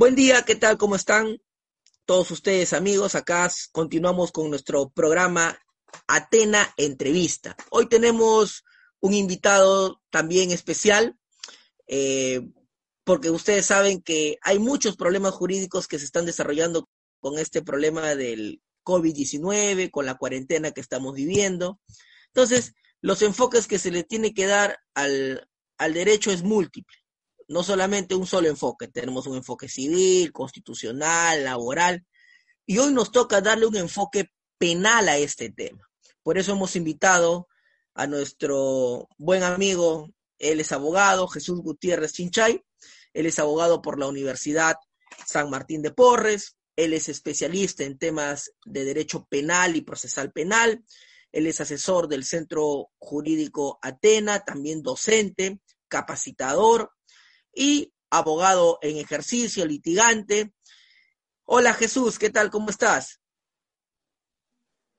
Buen día, ¿qué tal? ¿Cómo están todos ustedes amigos? Acá continuamos con nuestro programa Atena Entrevista. Hoy tenemos un invitado también especial, eh, porque ustedes saben que hay muchos problemas jurídicos que se están desarrollando con este problema del COVID-19, con la cuarentena que estamos viviendo. Entonces, los enfoques que se le tiene que dar al, al derecho es múltiple no solamente un solo enfoque, tenemos un enfoque civil, constitucional, laboral, y hoy nos toca darle un enfoque penal a este tema. Por eso hemos invitado a nuestro buen amigo, él es abogado, Jesús Gutiérrez Chinchay, él es abogado por la Universidad San Martín de Porres, él es especialista en temas de derecho penal y procesal penal, él es asesor del Centro Jurídico Atena, también docente, capacitador, y abogado en ejercicio, litigante. Hola Jesús, ¿qué tal? ¿Cómo estás?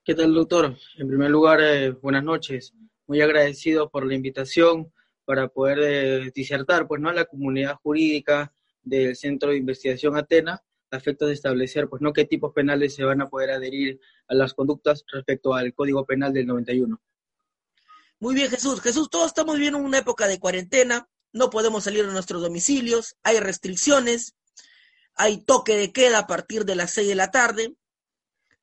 ¿Qué tal, doctor? En primer lugar, eh, buenas noches. Muy agradecido por la invitación para poder eh, disertar, pues, ¿no? A la comunidad jurídica del Centro de Investigación Atena, a efectos de establecer, pues, ¿no? Qué tipos penales se van a poder adherir a las conductas respecto al Código Penal del 91. Muy bien, Jesús. Jesús, todos estamos viviendo una época de cuarentena, no podemos salir de nuestros domicilios, hay restricciones, hay toque de queda a partir de las 6 de la tarde.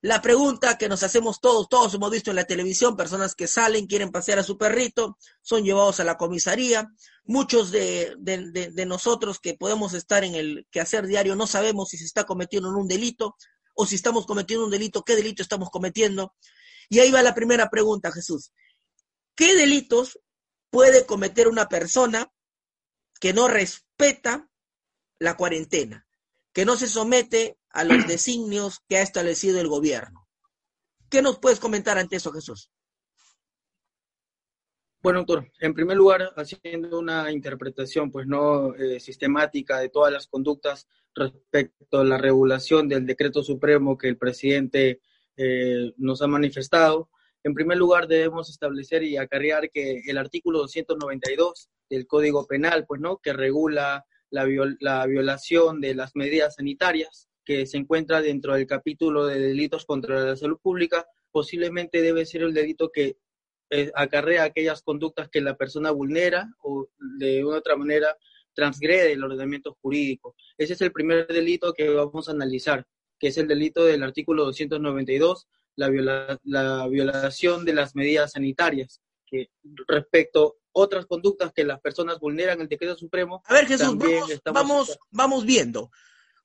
La pregunta que nos hacemos todos, todos hemos visto en la televisión, personas que salen, quieren pasear a su perrito, son llevados a la comisaría. Muchos de, de nosotros que podemos estar en el quehacer diario no sabemos si se está cometiendo un delito o si estamos cometiendo un delito, qué delito estamos cometiendo. Y ahí va la primera pregunta, Jesús. ¿Qué delitos puede cometer una persona que no respeta la cuarentena, que no se somete a los designios que ha establecido el gobierno. ¿Qué nos puedes comentar ante eso, Jesús? Bueno, doctor, en primer lugar, haciendo una interpretación, pues no eh, sistemática de todas las conductas respecto a la regulación del decreto supremo que el presidente eh, nos ha manifestado, en primer lugar, debemos establecer y acarrear que el artículo 292 del Código Penal, pues, ¿no? Que regula la, la violación de las medidas sanitarias, que se encuentra dentro del capítulo de delitos contra la salud pública, posiblemente debe ser el delito que eh, acarrea aquellas conductas que la persona vulnera o de una otra manera transgrede el ordenamiento jurídico. Ese es el primer delito que vamos a analizar, que es el delito del artículo 292 la, la violación de las medidas sanitarias, que respecto a otras conductas que las personas vulneran el decreto supremo. A ver, Jesús, vamos, vamos, viendo.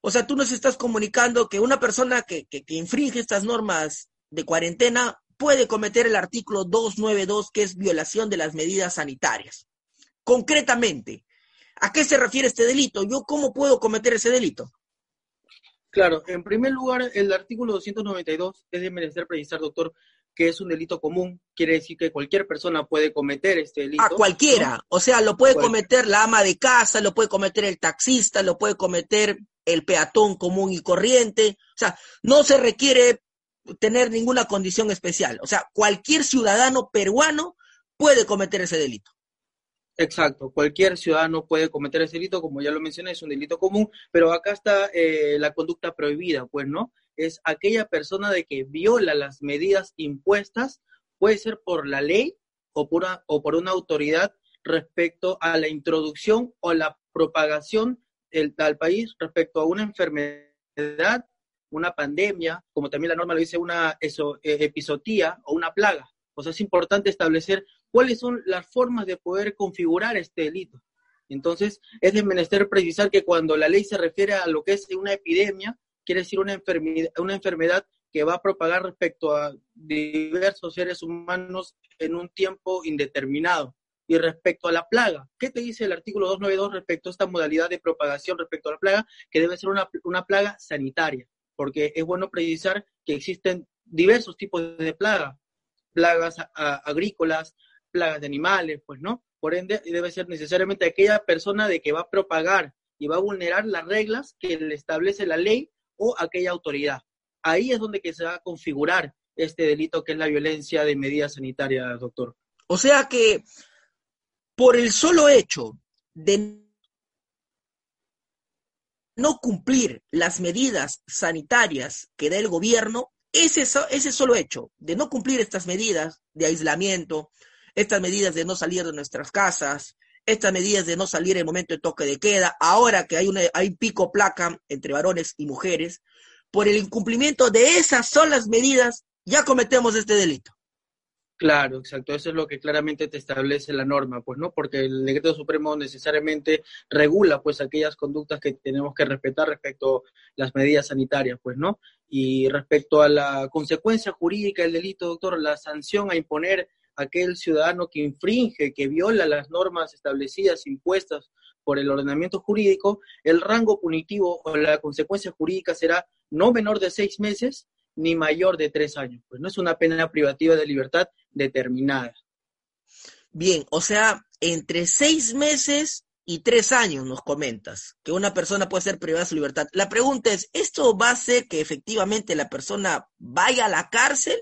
O sea, tú nos estás comunicando que una persona que, que, que, infringe estas normas de cuarentena puede cometer el artículo 292, que es violación de las medidas sanitarias. Concretamente, ¿a qué se refiere este delito? ¿Yo cómo puedo cometer ese delito? Claro, en primer lugar, el artículo 292 es de merecer precisar, doctor, que es un delito común. Quiere decir que cualquier persona puede cometer este delito. A cualquiera. O sea, lo puede cometer la ama de casa, lo puede cometer el taxista, lo puede cometer el peatón común y corriente. O sea, no se requiere tener ninguna condición especial. O sea, cualquier ciudadano peruano puede cometer ese delito. Exacto, cualquier ciudadano puede cometer ese delito, como ya lo mencioné, es un delito común, pero acá está eh, la conducta prohibida, pues, ¿no? Es aquella persona de que viola las medidas impuestas, puede ser por la ley o por, una, o por una autoridad respecto a la introducción o la propagación del, al país respecto a una enfermedad, una pandemia, como también la norma lo dice, una eso, eh, episotía o una plaga. O sea, es importante establecer cuáles son las formas de poder configurar este delito. Entonces, es de menester precisar que cuando la ley se refiere a lo que es una epidemia, quiere decir una enfermedad, una enfermedad que va a propagar respecto a diversos seres humanos en un tiempo indeterminado. Y respecto a la plaga, ¿qué te dice el artículo 292 respecto a esta modalidad de propagación respecto a la plaga? Que debe ser una, una plaga sanitaria, porque es bueno precisar que existen diversos tipos de plaga, plagas agrícolas, plagas de animales, pues no. Por ende, debe ser necesariamente aquella persona de que va a propagar y va a vulnerar las reglas que le establece la ley o aquella autoridad. Ahí es donde que se va a configurar este delito que es la violencia de medidas sanitarias, doctor. O sea que por el solo hecho de no cumplir las medidas sanitarias que da el gobierno, ese, ese solo hecho de no cumplir estas medidas de aislamiento, estas medidas de no salir de nuestras casas, estas medidas de no salir en el momento de toque de queda, ahora que hay, una, hay pico placa entre varones y mujeres, por el incumplimiento de esas solas medidas, ya cometemos este delito. Claro, exacto. Eso es lo que claramente te establece la norma, pues, ¿no? Porque el decreto supremo necesariamente regula, pues, aquellas conductas que tenemos que respetar respecto a las medidas sanitarias, pues, ¿no? Y respecto a la consecuencia jurídica del delito, doctor, la sanción a imponer aquel ciudadano que infringe, que viola las normas establecidas, impuestas por el ordenamiento jurídico, el rango punitivo o la consecuencia jurídica será no menor de seis meses ni mayor de tres años. Pues no es una pena privativa de libertad determinada. Bien, o sea, entre seis meses y tres años nos comentas que una persona puede ser privada de su libertad. La pregunta es, ¿esto va a hacer que efectivamente la persona vaya a la cárcel,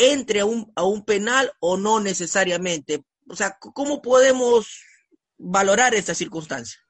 entre a un, a un penal o no necesariamente? O sea, ¿cómo podemos valorar esta circunstancia?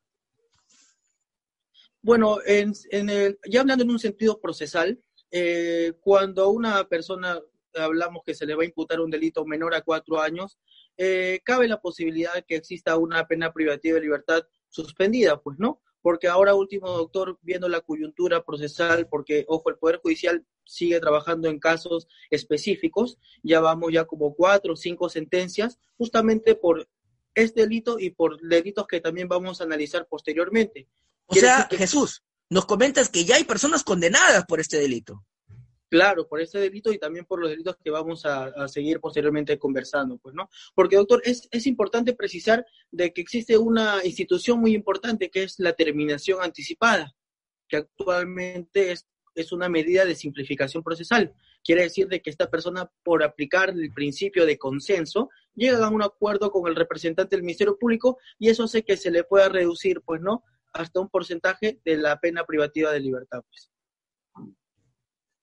Bueno, en, el, ya hablando en un sentido procesal, eh, cuando una persona hablamos que se le va a imputar un delito menor a cuatro años, eh, cabe la posibilidad de que exista una pena privativa de libertad suspendida, pues no, porque ahora último doctor, viendo la coyuntura procesal, porque ojo, el Poder Judicial sigue trabajando en casos específicos, ya vamos ya como cuatro o cinco sentencias, justamente por este delito y por delitos que también vamos a analizar posteriormente. O sea, Jesús, nos comentas que ya hay personas condenadas por este delito. Claro, por este delito y también por los delitos que vamos a, seguir posteriormente conversando, pues, ¿no? Porque, doctor, es, es, importante precisar de que existe una institución muy importante que es la terminación anticipada, que actualmente es, es una medida de simplificación procesal. Quiere decir de que esta persona, por aplicar el principio de consenso, llega a un acuerdo con el representante del Ministerio Público y eso hace que se le pueda reducir, pues, ¿no? Hasta un porcentaje de la pena privativa de libertad, pues.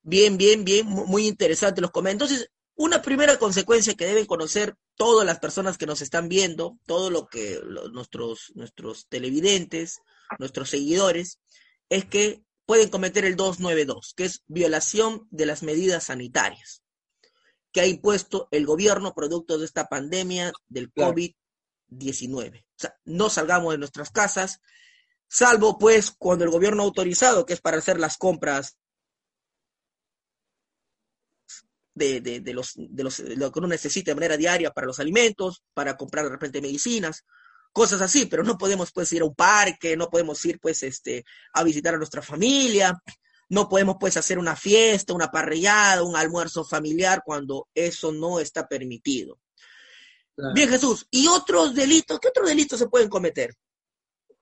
Bien, bien, bien, muy interesante los comentarios. Entonces, una primera consecuencia que deben conocer todas las personas que nos están viendo, todo lo que nuestros, nuestros televidentes, nuestros seguidores, es que pueden cometer el 292, que es violación de las medidas sanitarias que ha impuesto el gobierno producto de esta pandemia del COVID-19. O sea, no salgamos de nuestras casas, salvo pues cuando el gobierno ha autorizado, que es para hacer las compras de, los, de, los, lo que uno necesita de manera diaria para los alimentos, para comprar de repente medicinas, cosas así, pero no podemos pues ir a un parque, no podemos ir pues este a visitar a nuestra familia, no podemos pues hacer una fiesta, una parrillada, un almuerzo familiar cuando eso no está permitido. Bien, Jesús, ¿y otros delitos? ¿Qué otros delitos se pueden cometer?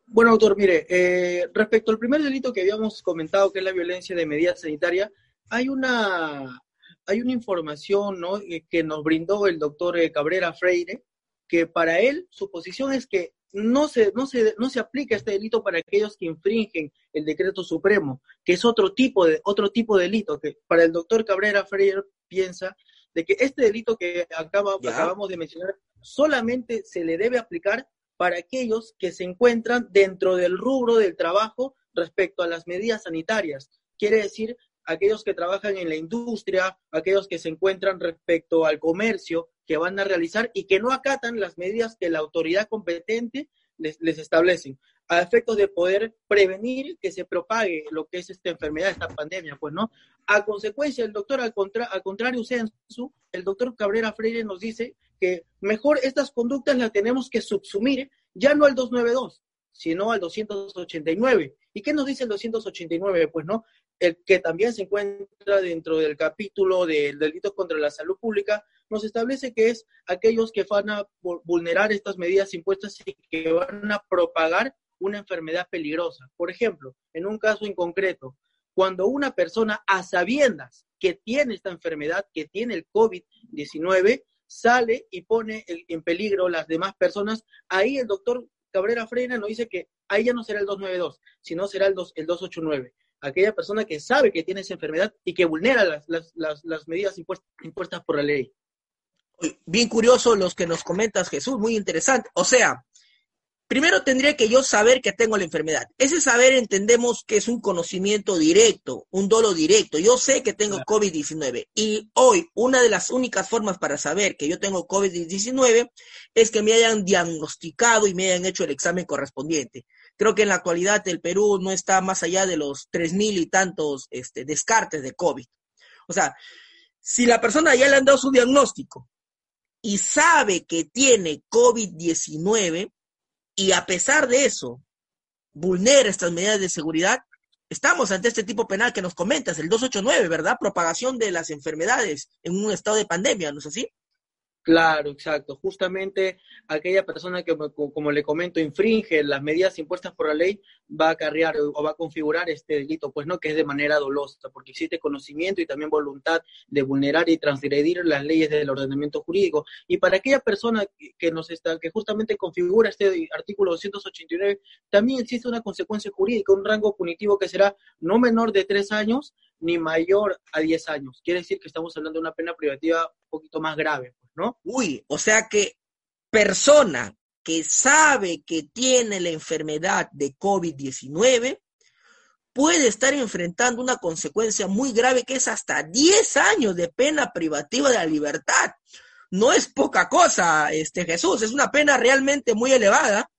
Bueno, doctor, mire, eh, respecto al primer delito que habíamos comentado, que es la violencia de medida sanitaria, hay una hay una información ¿no? Eh, que nos brindó el doctor eh, Cabrera Freire, que para él su posición es que no se, no, se, no se aplica este delito para aquellos que infringen el decreto supremo, que es otro tipo de, otro tipo de delito, que para el doctor Cabrera Freire piensa de que este delito que acaba, acabamos de mencionar solamente se le debe aplicar para aquellos que se encuentran dentro del rubro del trabajo respecto a las medidas sanitarias. Quiere decir aquellos que trabajan en la industria, aquellos que se encuentran respecto al comercio que van a realizar y que no acatan las medidas que la autoridad competente les, les establecen a efectos de poder prevenir que se propague lo que es esta enfermedad, esta pandemia, pues, ¿no? A consecuencia, el doctor, al, contra, al contrario, el doctor Cabrera Freire nos dice que mejor estas conductas las tenemos que subsumir ya no al 292, sino al 289. ¿Y qué nos dice el 289? Pues no, el que también se encuentra dentro del capítulo del delito contra la salud pública, nos establece que es aquellos que van a vulnerar estas medidas impuestas y que van a propagar una enfermedad peligrosa. Por ejemplo, en un caso en concreto, cuando una persona a sabiendas que tiene esta enfermedad, que tiene el COVID-19, sale y pone en peligro las demás personas, ahí el doctor Cabrera Freina nos dice que ahí ya no será el 292, sino será el, el 289 aquella persona que sabe que tiene esa enfermedad y que vulnera las, medidas impuestas, por la ley. Bien curioso los que nos comentas, Jesús, muy interesante. O sea, Primero tendría que yo saber que tengo la enfermedad. Ese saber entendemos que es un conocimiento directo, un dolo directo. Yo sé que tengo COVID-19 y hoy una de las únicas formas para saber que yo tengo COVID-19 es que me hayan diagnosticado y me hayan hecho el examen correspondiente. Creo que en la actualidad el Perú no está más allá de los tres mil y tantos este, descartes de COVID. O sea, si la persona ya le han dado su diagnóstico y sabe que tiene COVID-19, y a pesar de eso vulnera estas medidas de seguridad, estamos ante este tipo penal que nos comentas, el 289, ¿verdad? Propagación de las enfermedades en un estado de pandemia, ¿no es así? Claro, exacto. Justamente aquella persona que, como le comento, infringe las medidas impuestas por la ley, va a acarrear o va a configurar este delito, pues no, que es de manera dolosa, porque existe conocimiento y también voluntad de vulnerar y transgredir las leyes del ordenamiento jurídico. Y para aquella persona que nos está, que justamente configura este artículo 289, también existe una consecuencia jurídica, un rango punitivo que será no menor de tres años ni mayor a diez años. Quiere decir que estamos hablando de una pena privativa un poquito más grave. ¿No? Uy, o sea que persona que sabe que tiene la enfermedad de COVID-19 puede estar enfrentando una consecuencia muy grave que es hasta 10 años de pena privativa de la libertad. No es poca cosa, este Jesús, es una pena realmente muy elevada.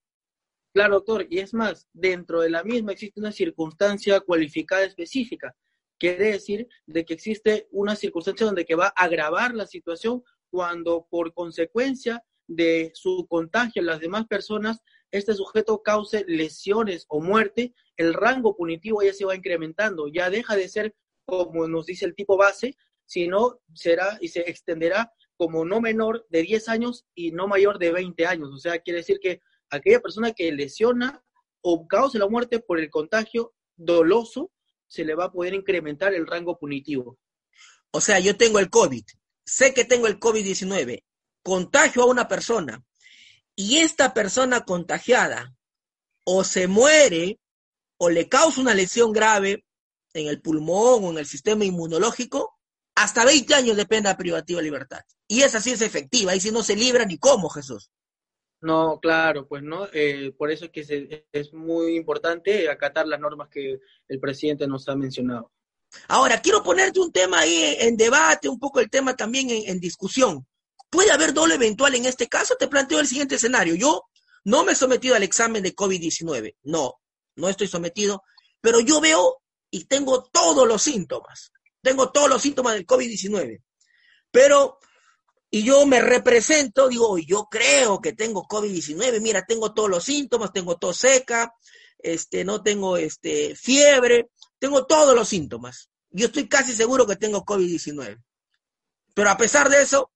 Claro, doctor, y es más, dentro de la misma existe una circunstancia cualificada específica. Quiere decir de que existe una circunstancia donde que va a agravar la situación cuando por consecuencia de su contagio a las demás personas, este sujeto cause lesiones o muerte, el rango punitivo ya se va incrementando, ya deja de ser como nos dice el tipo base, sino será y se extenderá como no menor de 10 años y no mayor de 20 años. O sea, quiere decir que aquella persona que lesiona o cause la muerte por el contagio doloso, se le va a poder incrementar el rango punitivo. O sea, yo tengo el COVID, sé que tengo el COVID-19, contagio a una persona y esta persona contagiada o se muere o le causa una lesión grave en el pulmón o en el sistema inmunológico, hasta 20 años de pena privativa de libertad. Y esa sí es efectiva, y si no se libra ni cómo, Jesús. No, claro, pues no, eh, por eso es que es muy importante acatar las normas que el presidente nos ha mencionado. Ahora, quiero ponerte un tema ahí en debate, un poco el tema también en, discusión. ¿Puede haber doble eventual en este caso? Te planteo el siguiente escenario. Yo no me he sometido al examen de COVID-19. No, no estoy sometido, pero yo veo y tengo todos los síntomas. Tengo todos los síntomas del COVID-19. Pero, y yo me represento, digo, yo creo que tengo COVID-19. Mira, tengo todos los síntomas, tengo tos seca, este, no tengo este, fiebre, tengo todos los síntomas. Yo estoy casi seguro que tengo COVID-19. Pero a pesar de eso,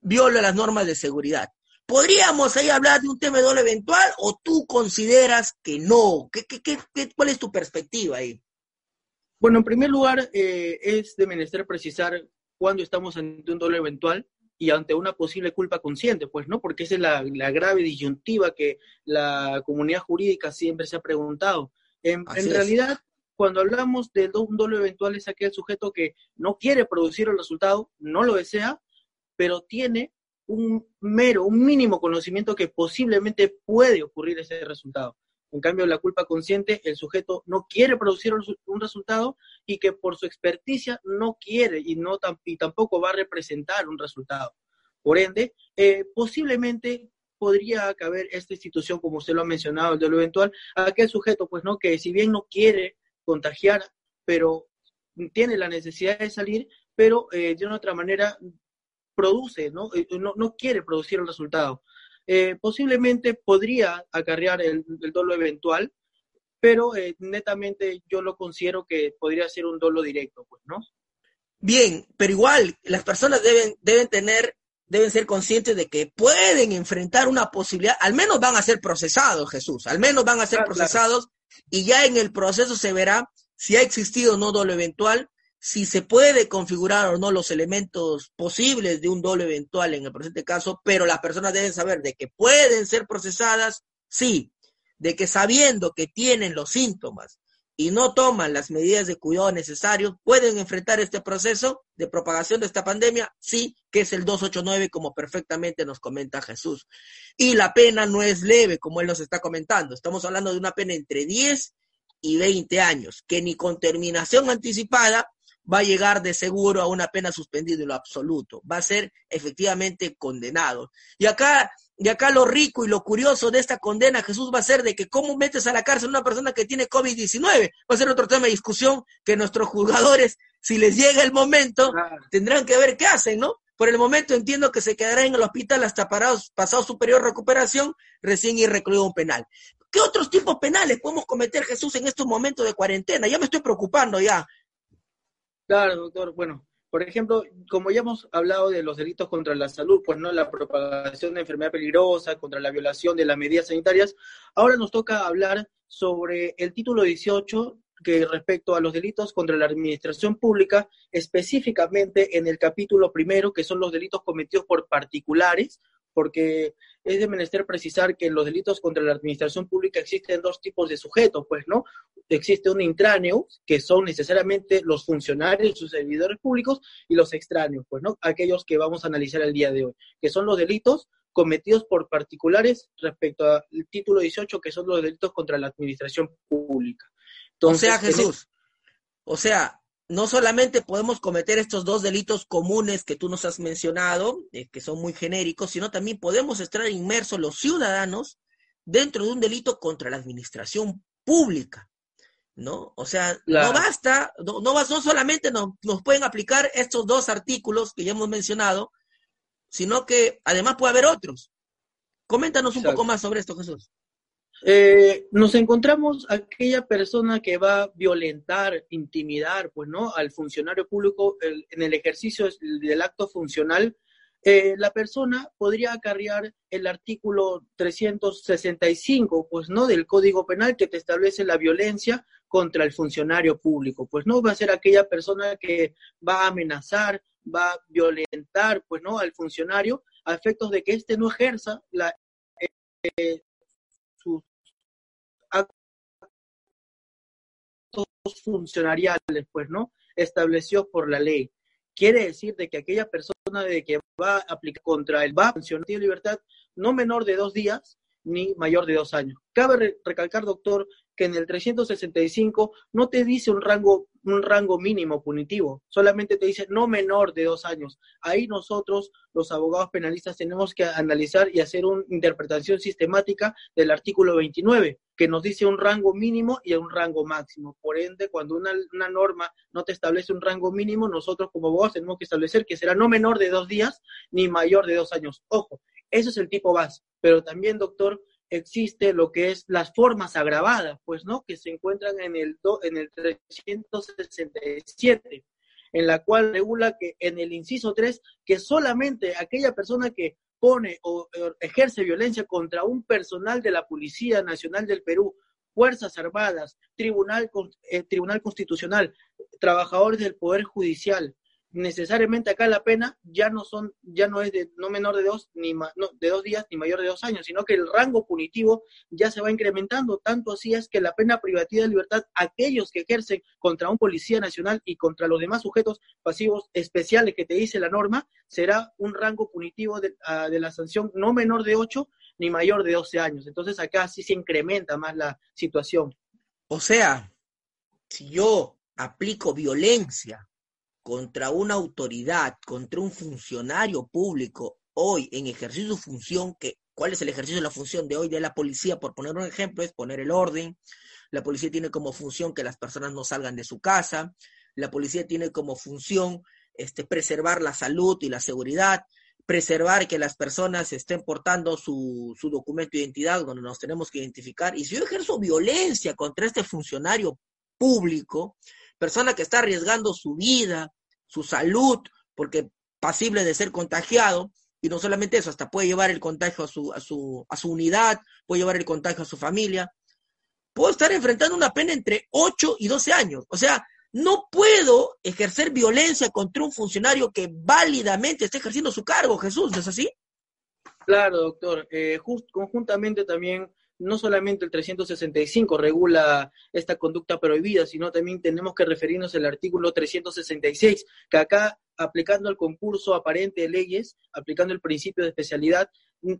viola las normas de seguridad. ¿Podríamos ahí hablar de un tema de doble eventual o tú consideras que no? ¿Qué, qué, qué, cuál es tu perspectiva ahí? Bueno, en primer lugar, eh, es de menester precisar cuándo estamos ante un doble eventual y ante una posible culpa consciente, pues, ¿no? Porque esa es la, la grave disyuntiva que la comunidad jurídica siempre se ha preguntado. En, en realidad, cuando hablamos de un doble eventual es aquel sujeto que no quiere producir el resultado, no lo desea, pero tiene un mero, un mínimo conocimiento que posiblemente puede ocurrir ese resultado. En cambio, la culpa consciente, el sujeto no quiere producir un resultado y que por su experticia no quiere y, no, y tampoco va a representar un resultado. Por ende, eh, posiblemente podría caber esta institución, como usted lo ha mencionado, el de lo eventual, aquel sujeto, pues no, que si bien no quiere contagiar, pero tiene la necesidad de salir, pero eh, de una otra manera produce, ¿no? Eh, no, no quiere producir el resultado. Eh, posiblemente podría acarrear el, dolo eventual, pero netamente yo lo considero que podría ser un dolo directo, pues, ¿no? Bien, pero igual las personas deben, deben tener, deben ser conscientes de que pueden enfrentar una posibilidad, al menos van a ser procesados, Jesús, al menos van a ser procesados y ya en el proceso se verá si ha existido o no doble eventual, si se puede configurar o no los elementos posibles de un doble eventual en el presente caso, pero las personas deben saber de que pueden ser procesadas, sí, de que sabiendo que tienen los síntomas y no toman las medidas de cuidado necesarios, pueden enfrentar este proceso de propagación de esta pandemia, sí, que es el 289, como perfectamente nos comenta Jesús. Y la pena no es leve, como él nos está comentando. Estamos hablando de una pena entre 10 y 20 años, que ni con terminación anticipada va a llegar de seguro a una pena suspendida en lo absoluto, va a ser efectivamente condenado. Y acá, y acá lo rico y lo curioso de esta condena, Jesús, va a ser de que cómo metes a la cárcel a una persona que tiene COVID-19. Va a ser otro tema de discusión que nuestros juzgadores, si les llega el momento, tendrán que ver qué hacen, ¿no? Por el momento entiendo que se quedará en el hospital hasta parados, pasado superior recuperación, recién ir recluido un penal. ¿Qué otros tipos penales podemos cometer, Jesús, en estos momentos de cuarentena? Ya me estoy preocupando ya. Claro, doctor. Bueno, por ejemplo, como ya hemos hablado de los delitos contra la salud, pues no la propagación de enfermedad peligrosa, contra la violación de las medidas sanitarias, ahora nos toca hablar sobre el título 18 que respecto a los delitos contra la administración pública, específicamente en el capítulo primero, que son los delitos cometidos por particulares porque es de menester precisar que en los delitos contra la administración pública existen dos tipos de sujetos, pues, ¿no? Existe un intráneo, que son necesariamente los funcionarios, sus servidores públicos, y los extraños, pues, ¿no? Aquellos que vamos a analizar el día de hoy, que son los delitos cometidos por particulares respecto al título 18, que son los delitos contra la administración pública. o sea, Jesús, o sea, no solamente podemos cometer estos dos delitos comunes que tú nos has mencionado, eh, que son muy genéricos, sino también podemos estar inmersos los ciudadanos dentro de un delito contra la administración pública, ¿no? O sea, no basta, no, no, no solamente nos, nos, pueden aplicar estos dos artículos que ya hemos mencionado, sino que además puede haber otros. Coméntanos un poco más sobre esto, Jesús. Eh, nos encontramos aquella persona que va a violentar, intimidar, pues, ¿no? Al funcionario público en el ejercicio del acto funcional. Eh, la persona podría acarrear el artículo 365, pues, ¿no? Del Código Penal que te establece la violencia contra el funcionario público. Pues, ¿no? Va a ser aquella persona que va a amenazar, va a violentar, pues, ¿no? Al funcionario a efectos de que éste no ejerza la, eh, funcionariales, pues, ¿no? Establecidos por la ley. Quiere decir de que aquella persona de que va a aplicar contra el va a de libertad no menor de dos días ni mayor de dos años. Cabe recalcar, doctor, que en el 365 no te dice un rango, un rango mínimo punitivo, solamente te dice no menor de dos años. Ahí nosotros, los abogados penalistas, tenemos que analizar y hacer una interpretación sistemática del artículo 29, que nos dice un rango mínimo y un rango máximo. Por ende, cuando una, una norma no te establece un rango mínimo, nosotros como abogados tenemos que establecer que será no menor de dos días ni mayor de dos años. Ojo, ese es el tipo base. Pero también, doctor, existe lo que es las formas agravadas, pues, ¿no? Que se encuentran en el, en el 367, en la cual regula que en el inciso 3, que solamente aquella persona que pone o, ejerce violencia contra un personal de la Policía Nacional del Perú, Fuerzas Armadas, Tribunal, eh, Tribunal Constitucional, trabajadores del Poder Judicial, necesariamente acá la pena ya no son, ya no es de no menor de dos ni de dos días ni mayor de dos años, sino que el rango punitivo ya se va incrementando, tanto así es que la pena privativa de libertad, aquellos que ejercen contra un policía nacional y contra los demás sujetos pasivos especiales que te dice la norma, será un rango punitivo de, ah, de la sanción no menor de ocho ni mayor de doce años. Entonces acá sí se incrementa más la situación. O sea, si yo aplico violencia contra una autoridad, contra un funcionario público hoy en ejercicio de su función, que, ¿cuál es el ejercicio de la función de hoy de la policía? Por poner un ejemplo, es poner el orden. La policía tiene como función que las personas no salgan de su casa. La policía tiene como función este, preservar la salud y la seguridad, preservar que las personas estén portando su, su documento de identidad donde nos tenemos que identificar. Y si yo ejerzo violencia contra este funcionario público, persona que está arriesgando su vida, su salud, porque pasible de ser contagiado, y no solamente eso, hasta puede llevar el contagio a su, a su, a su unidad, puede llevar el contagio a su familia, puedo estar enfrentando una pena entre 8 y 12 años. O sea, no puedo ejercer violencia contra un funcionario que válidamente está ejerciendo su cargo, Jesús, ¿no es así? Claro, doctor. Eh, conjuntamente también no solamente el 365 regula esta conducta prohibida, sino también tenemos que referirnos al artículo 366, que acá, aplicando el concurso aparente de leyes, aplicando el principio de especialidad,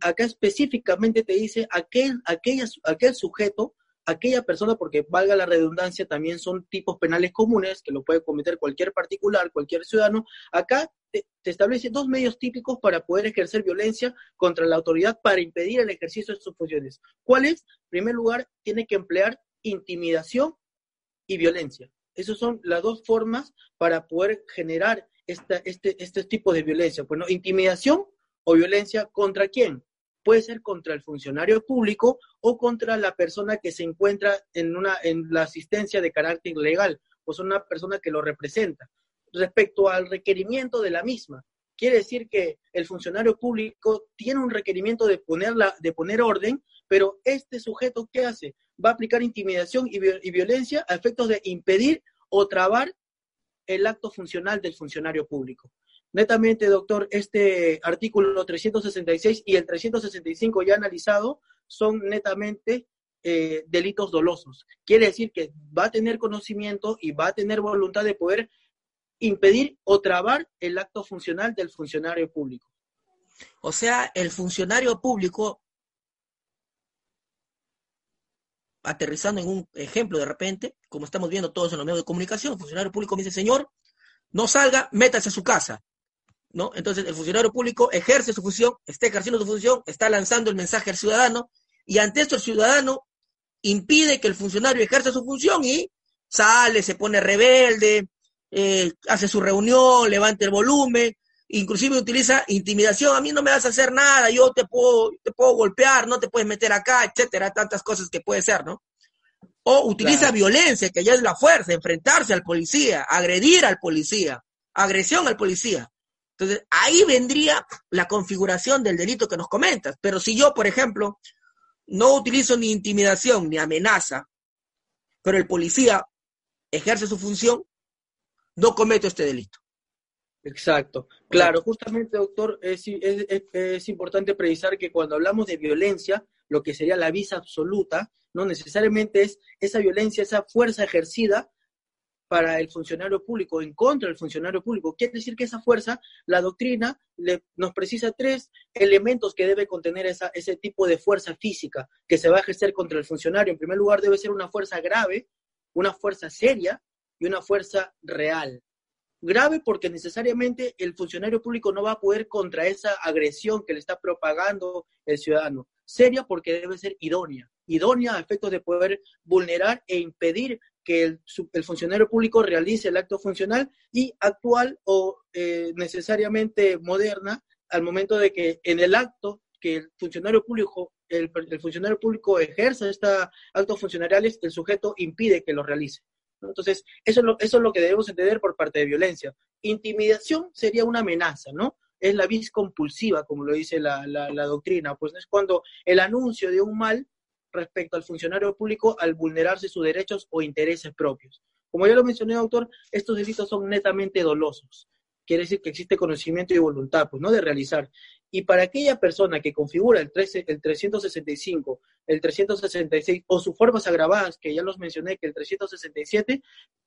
acá específicamente te dice aquel, aquella, aquel sujeto aquella persona, porque valga la redundancia, también son tipos penales comunes que lo puede cometer cualquier particular, cualquier ciudadano. Acá te, establece dos medios típicos para poder ejercer violencia contra la autoridad para impedir el ejercicio de sus funciones. ¿Cuáles? En primer lugar, tiene que emplear intimidación y violencia. Esas son las dos formas para poder generar esta, este, este tipo de violencia. Bueno, intimidación o violencia contra quién? Puede ser contra el funcionario público o contra la persona que se encuentra en, una, en la asistencia de carácter legal, o sea, una persona que lo representa. Respecto al requerimiento de la misma, quiere decir que el funcionario público tiene un requerimiento de, ponerla, de poner orden, pero este sujeto, ¿qué hace? Va a aplicar intimidación y, y violencia a efectos de impedir o trabar el acto funcional del funcionario público. Netamente, doctor, este artículo 366 y el 365 ya analizado son netamente eh, delitos dolosos. Quiere decir que va a tener conocimiento y va a tener voluntad de poder impedir o trabar el acto funcional del funcionario público. O sea, el funcionario público, aterrizando en un ejemplo de repente, como estamos viendo todos en los medios de comunicación, el funcionario público dice, señor, no salga, métase a su casa. ¿No? Entonces el funcionario público ejerce su función, está ejerciendo su función, está lanzando el mensaje al ciudadano y ante esto el ciudadano impide que el funcionario ejerza su función y sale, se pone rebelde, eh, hace su reunión, levanta el volumen, inclusive utiliza intimidación, a mí no me vas a hacer nada, yo te puedo, te puedo golpear, no te puedes meter acá, etcétera, tantas cosas que puede ser, ¿no? O utiliza violencia, que ya es la fuerza, enfrentarse al policía, agredir al policía, agresión al policía. Entonces, ahí vendría la configuración del delito que nos comentas. Pero si yo, por ejemplo, no utilizo ni intimidación ni amenaza, pero el policía ejerce su función, no cometo este delito. Exacto. Claro, justamente, doctor, es, es, importante precisar que cuando hablamos de violencia, lo que sería la visa absoluta, no necesariamente es esa violencia, esa fuerza ejercida para el funcionario público, en contra del funcionario público. Quiere decir que esa fuerza, la doctrina nos precisa tres elementos que debe contener esa, ese tipo de fuerza física que se va a ejercer contra el funcionario. En primer lugar, debe ser una fuerza grave, una fuerza seria y una fuerza real. Grave porque necesariamente el funcionario público no va a poder contra esa agresión que le está propagando el ciudadano. Seria porque debe ser idónea. Idónea a efectos de poder vulnerar e impedir que el, funcionario público realice el acto funcional y actual o eh, necesariamente moderna al momento de que en el acto que el funcionario público el, funcionario público ejerza este actos funcionariales, el sujeto impide que lo realice. Entonces, eso es, lo, eso es lo que debemos entender por parte de violencia. Intimidación sería una amenaza, ¿no? Es la vis compulsiva, como lo dice la, la doctrina, pues es cuando el anuncio de un mal respecto al funcionario público al vulnerarse sus derechos o intereses propios. Como ya lo mencioné, doctor, estos delitos son netamente dolosos. Quiere decir que existe conocimiento y voluntad, pues, ¿no? De realizar. Y para aquella persona que configura el, 13, el 365, el 366 o sus formas agravadas, que ya los mencioné, que el 367,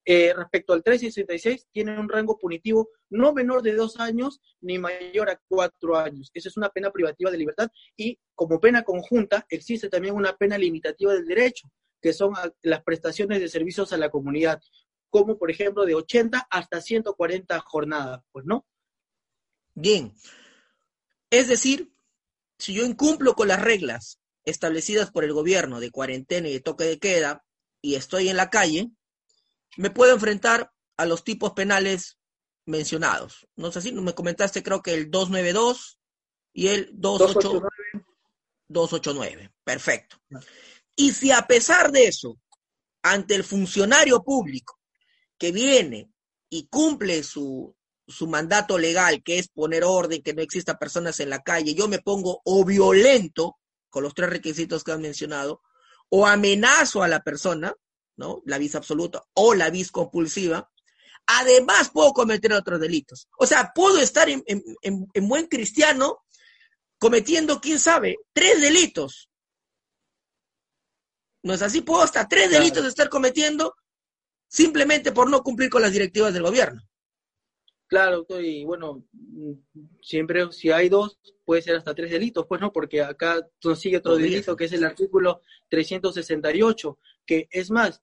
eh, respecto al 366, tiene un rango punitivo no menor de dos años ni mayor a cuatro años. Esa es una pena privativa de libertad y como pena conjunta existe también una pena limitativa del derecho, que son las prestaciones de servicios a la comunidad, como por ejemplo de 80 hasta 140 jornadas, pues, ¿no? Bien. Es decir, si yo incumplo con las reglas establecidas por el gobierno de cuarentena y de toque de queda y estoy en la calle, me puedo enfrentar a los tipos penales mencionados. No sé si me comentaste, creo que el 292 y el 289. 289. Perfecto. Y si a pesar de eso, ante el funcionario público que viene y cumple su, su mandato legal, que es poner orden, que no exista personas en la calle, yo me pongo o violento, con los tres requisitos que han mencionado, o amenazo a la persona, ¿no? La visa absoluta o la vis compulsiva, además puedo cometer otros delitos. O sea, puedo estar en, en buen cristiano cometiendo, quién sabe, tres delitos. ¿No es así? Puedo hasta tres delitos estar cometiendo simplemente por no cumplir con las directivas del gobierno. Claro, doctor, y bueno, siempre si hay dos, puede ser hasta tres delitos, pues no, porque acá sigue otro delito que es el artículo 368, que es más,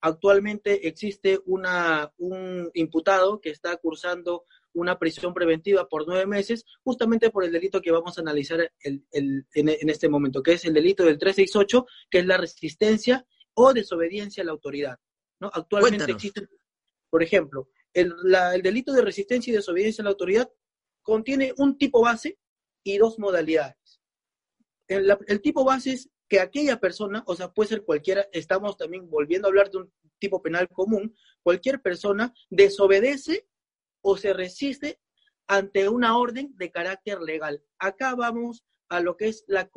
actualmente existe una, un imputado que está cursando una prisión preventiva por nueve meses, justamente por el delito que vamos a analizar el, en, en, este momento, que es el delito del 368, que es la resistencia o desobediencia a la autoridad. ¿no? Actualmente existe, por ejemplo, el, el delito de resistencia y desobediencia a la autoridad contiene un tipo base y dos modalidades. El, el, tipo base es que aquella persona, o sea, puede ser cualquiera, estamos también volviendo a hablar de un tipo penal común, cualquier persona desobedece o se resiste ante una orden de carácter legal. Acá vamos a lo que es la,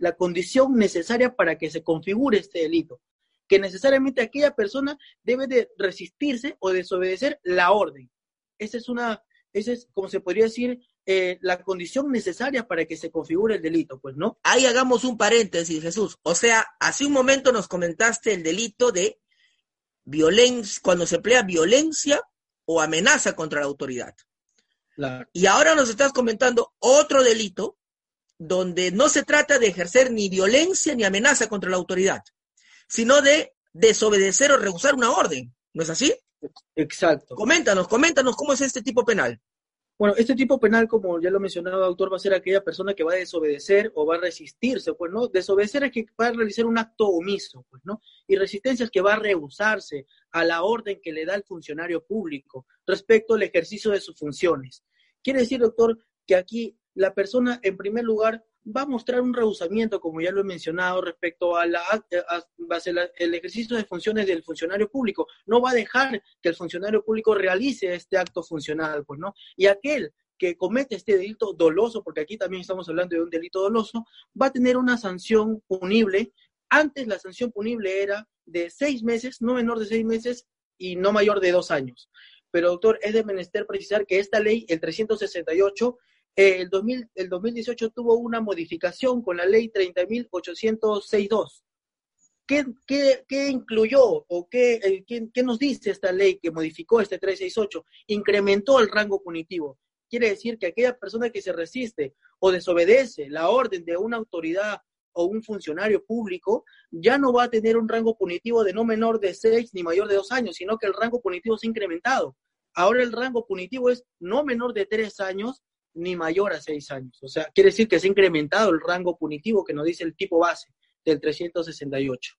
la condición necesaria para que se configure este delito, que necesariamente aquella persona debe de resistirse o desobedecer la orden. Esa es una, esa es, como se podría decir, eh, la condición necesaria para que se configure el delito, pues, ¿no? Ahí hagamos un paréntesis, Jesús. O sea, hace un momento nos comentaste el delito de violencia, cuando se emplea violencia o amenaza contra la autoridad. Y ahora nos estás comentando otro delito donde no se trata de ejercer ni violencia ni amenaza contra la autoridad, sino de desobedecer o rehusar una orden. ¿No es así? Exacto. Coméntanos, coméntanos cómo es este tipo penal. Bueno, este tipo penal, como ya lo mencionaba, doctor, va a ser aquella persona que va a desobedecer o va a resistirse, pues, ¿no? Desobedecer es que va a realizar un acto omiso, pues, ¿no? Y resistencia es que va a rehusarse a la orden que le da el funcionario público respecto al ejercicio de sus funciones. Quiere decir, doctor, que aquí la persona, en primer lugar, va a mostrar un rehusamiento, como ya lo he mencionado, respecto a la, el ejercicio de funciones del funcionario público. No va a dejar que el funcionario público realice este acto funcional, pues, ¿no? Y aquel que comete este delito doloso, porque aquí también estamos hablando de un delito doloso, va a tener una sanción punible. Antes la sanción punible era de seis meses, no menor de seis meses y no mayor de dos años. Pero, doctor, es de menester precisar que esta ley, el 368, el, 2000, el 2018 tuvo una modificación con la ley 30.862. ¿Qué, qué, qué incluyó o qué, eh, qué, qué, nos dice esta ley que modificó este 368? Incrementó el rango punitivo. Quiere decir que aquella persona que se resiste o desobedece la orden de una autoridad o un funcionario público ya no va a tener un rango punitivo de no menor de seis ni mayor de dos años, sino que el rango punitivo se ha incrementado. Ahora el rango punitivo es no menor de tres años ni mayor a seis años. O sea, quiere decir que se ha incrementado el rango punitivo que nos dice el tipo base del 368.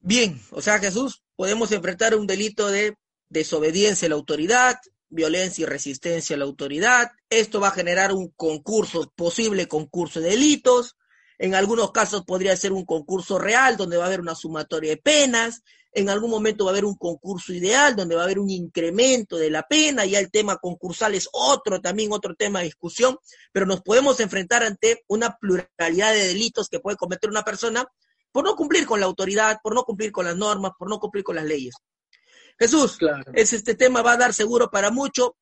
Bien, o sea, Jesús, podemos enfrentar un delito de desobediencia a la autoridad, violencia y resistencia a la autoridad. Esto va a generar un concurso, posible concurso de delitos. En algunos casos podría ser un concurso real donde va a haber una sumatoria de penas. En algún momento va a haber un concurso ideal donde va a haber un incremento de la pena. Ya el tema concursal es otro, también otro tema de discusión, pero nos podemos enfrentar ante una pluralidad de delitos que puede cometer una persona por no cumplir con la autoridad, por no cumplir con las normas, por no cumplir con las leyes. Jesús, es, este tema va a dar seguro para mucho.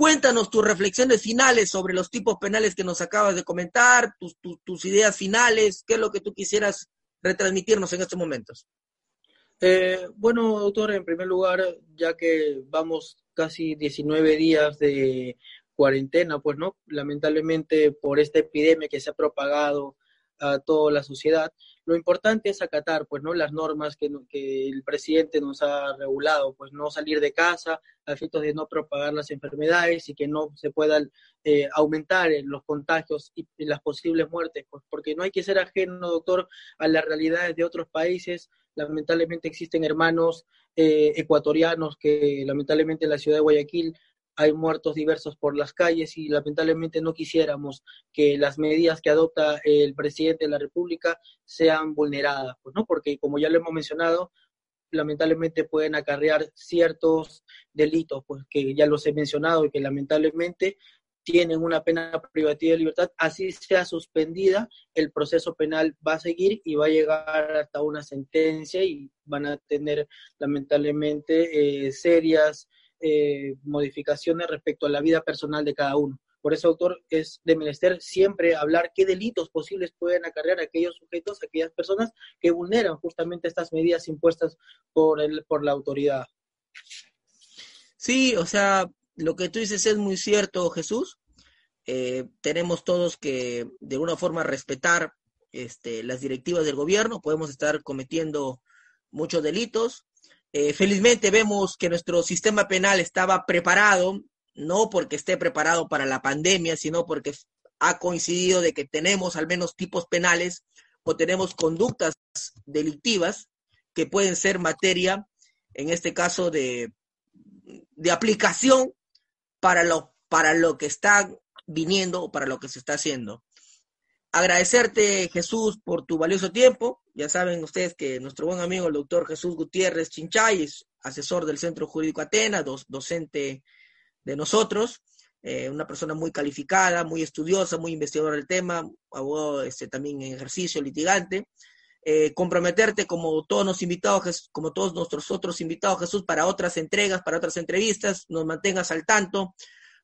Cuéntanos tus reflexiones finales sobre los tipos penales que nos acabas de comentar, tus, tus, ideas finales, qué es lo que tú quisieras retransmitirnos en estos momentos. Eh, bueno, doctor, en primer lugar, ya que vamos casi 19 días de cuarentena, pues no, lamentablemente por esta epidemia que se ha propagado a toda la sociedad, lo importante es acatar, pues, ¿no? Las normas que, que el presidente nos ha regulado, pues, no salir de casa a efectos de no propagar las enfermedades y que no se puedan eh, aumentar los contagios y, las posibles muertes, pues, porque no hay que ser ajeno, doctor, a las realidades de otros países. Lamentablemente existen hermanos eh, ecuatorianos que lamentablemente en la ciudad de Guayaquil hay muertos diversos por las calles y lamentablemente no quisiéramos que las medidas que adopta el presidente de la República sean vulneradas, pues, ¿no? Porque como ya lo hemos mencionado, lamentablemente pueden acarrear ciertos delitos, pues que ya los he mencionado y que lamentablemente tienen una pena privativa de libertad, así sea suspendida, el proceso penal va a seguir y va a llegar hasta una sentencia y van a tener lamentablemente eh, serias eh, modificaciones respecto a la vida personal de cada uno. Por eso, doctor, es de menester siempre hablar qué delitos posibles pueden acarrear aquellos sujetos, aquellas personas que vulneran justamente estas medidas impuestas por, el, por la autoridad. Sí, o sea, lo que tú dices es muy cierto, Jesús. Eh, tenemos todos que de alguna forma respetar este, las directivas del gobierno, podemos estar cometiendo muchos delitos. Eh, felizmente vemos que nuestro sistema penal estaba preparado, no porque esté preparado para la pandemia, sino porque ha coincidido de que tenemos al menos tipos penales o tenemos conductas delictivas que pueden ser materia, en este caso, de, de aplicación para lo, para lo que está viniendo o para lo que se está haciendo. Agradecerte, Jesús, por tu valioso tiempo. Ya saben ustedes que nuestro buen amigo, el doctor Jesús Gutiérrez Chinchay, es asesor del Centro Jurídico Atena, docente de nosotros, eh, una persona muy calificada, muy estudiosa, muy investigadora del tema, abogado este, también en ejercicio, litigante. Eh, comprometerte como todos los invitados, como todos nuestros otros invitados, Jesús, para otras entregas, para otras entrevistas, nos mantengas al tanto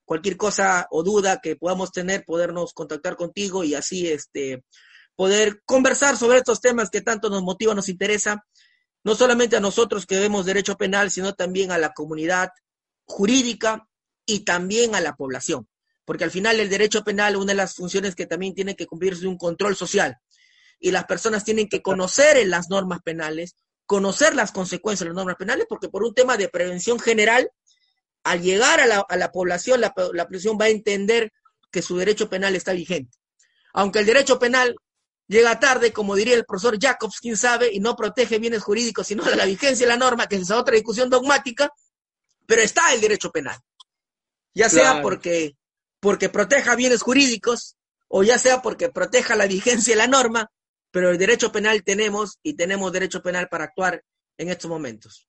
cualquier cosa o duda que podamos tener, podernos contactar contigo y así este, poder conversar sobre estos temas que tanto nos motiva, nos interesa, no solamente a nosotros que vemos derecho penal, sino también a la comunidad jurídica y también a la población. Porque al final el derecho penal, una de las funciones que también tiene que cumplirse es un control social. Y las personas tienen que conocer las normas penales, conocer las consecuencias de las normas penales, porque por un tema de prevención general, al llegar a la, población, la, población va a entender que su derecho penal está vigente. Aunque el derecho penal llega tarde, como diría el profesor Jacobs, quién sabe, y no protege bienes jurídicos, sino la vigencia de la norma, que es otra discusión dogmática, pero está el derecho penal. Ya sea porque, porque proteja bienes jurídicos, o ya sea porque proteja la vigencia de la norma, pero el derecho penal tenemos y tenemos derecho penal para actuar en estos momentos.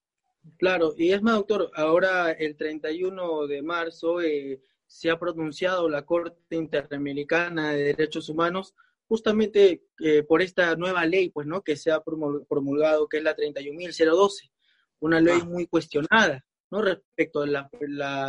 Claro, y es más, doctor, ahora el 31 de marzo eh, se ha pronunciado la Corte Interamericana de Derechos Humanos justamente eh, por esta nueva ley, pues, ¿no? Que se ha promulgado, que es la 31.012, una ley ah. muy cuestionada, ¿no? Respecto a la,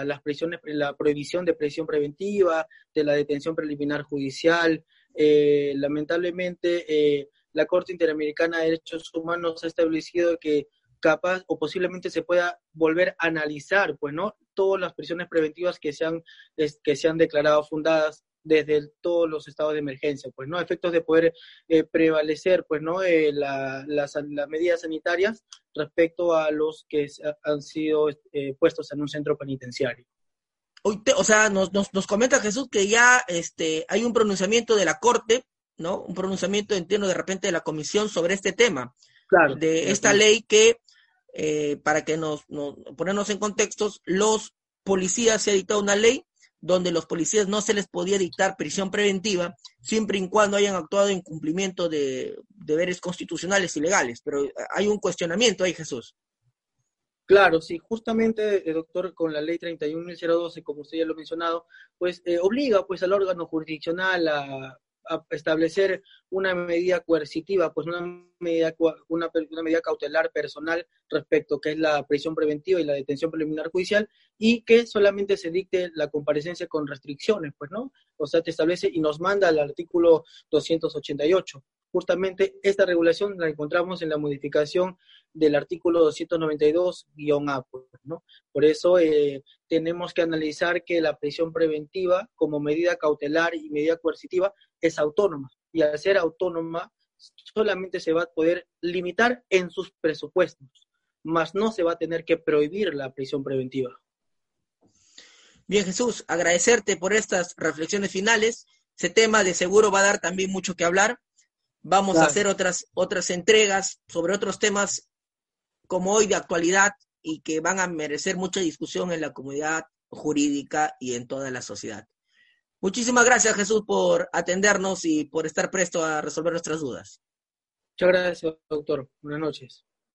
las prisiones, la prohibición de prisión preventiva, de la detención preliminar judicial. Eh, lamentablemente, la Corte Interamericana de Derechos Humanos ha establecido que capaz o posiblemente se pueda volver a analizar, pues, ¿no? Todas las prisiones preventivas que se han, que se han declarado fundadas desde todos los estados de emergencia, pues, ¿no? Efectos de poder eh, prevalecer, pues, ¿no? Eh, las, medidas sanitarias respecto a los que han sido eh, puestos en un centro penitenciario. O sea, nos, nos, nos, comenta Jesús que ya este, hay un pronunciamiento de la Corte, ¿no? Un pronunciamiento, entiendo, de repente de la Comisión sobre este tema. Claro. De esta ley que eh, para que nos, ponernos en contextos, los policías se ha dictado una ley donde los policías no se les podía dictar prisión preventiva siempre y cuando hayan actuado en cumplimiento de deberes constitucionales y legales. Pero hay un cuestionamiento ahí, Jesús. Claro, sí, justamente, eh, doctor, con la ley 31.012, como usted ya lo ha mencionado, pues eh, obliga pues al órgano jurisdiccional a establecer una medida coercitiva, pues una medida, una, una medida cautelar personal respecto que es la prisión preventiva y la detención preliminar judicial y que solamente se dicte la comparecencia con restricciones, pues, ¿no? O sea, te establece y nos manda al artículo 288. Justamente esta regulación la encontramos en la modificación del artículo 292-A, pues, ¿no? Por eso eh, tenemos que analizar que la prisión preventiva como medida cautelar y medida coercitiva es autónoma y al ser autónoma solamente se va a poder limitar en sus presupuestos, más no se va a tener que prohibir la prisión preventiva. Bien, Jesús, agradecerte por estas reflexiones finales. Ese tema de seguro va a dar también mucho que hablar. Vamos a hacer otras, otras entregas sobre otros temas como hoy de actualidad y que van a merecer mucha discusión en la comunidad jurídica y en toda la sociedad. Muchísimas gracias, Jesús, por atendernos y por estar presto a resolver nuestras dudas. Muchas gracias, doctor. Buenas noches.